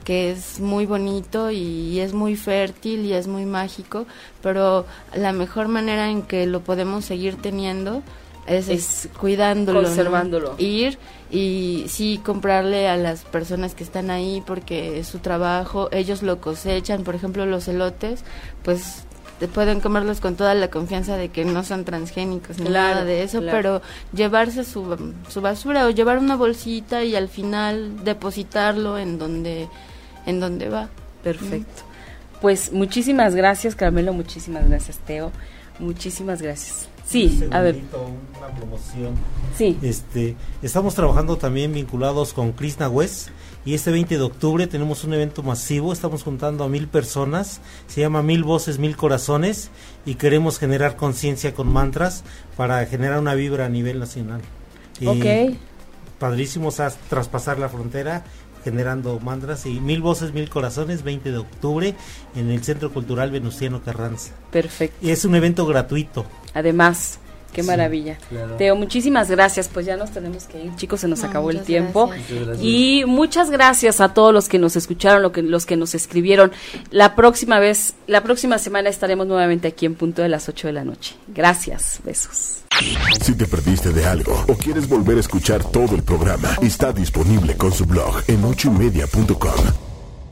que es muy bonito y es muy fértil y es muy mágico pero la mejor manera en que lo podemos seguir teniendo es, Es cuidándolo ¿no? conservándolo. ir y sí comprarle a las personas que están ahí porque es su trabajo, ellos lo cosechan, por ejemplo los elotes, pues te pueden comerlos con toda la confianza de que no son transgénicos ni Claro, nada de eso, claro. pero llevarse su, su basura o llevar una bolsita y al final depositarlo en donde en donde va. Perfecto. Pues muchísimas gracias, Carmelo, muchísimas gracias, Teo. Muchísimas gracias. Sí, Un a ver, Una promoción. sí. Este, estamos trabajando también vinculados con Krishna West y este 20 de octubre tenemos un evento masivo, estamos juntando a mil personas, se llama Mil Voces, Mil Corazones y queremos generar conciencia con mantras para generar una vibra a nivel nacional. Y Ok. Padrísimo o sea, traspasar la frontera generando mantras y Mil Voces, Mil Corazones, 20 de octubre en el Centro Cultural Venustiano Carranza. Perfecto. Y es un evento gratuito. Además, Qué maravilla. Teo, muchísimas gracias. Pues ya nos tenemos que ir, chicos, se nos acabó el tiempo. Y muchas gracias a todos los que nos escucharon, lo que, los que nos escribieron. La próxima vez, la próxima semana estaremos nuevamente aquí en punto de las 8 de la noche. Gracias, besos. Si te perdiste de algo o quieres volver a escuchar todo el programa, está disponible con su blog en ochoymedia.com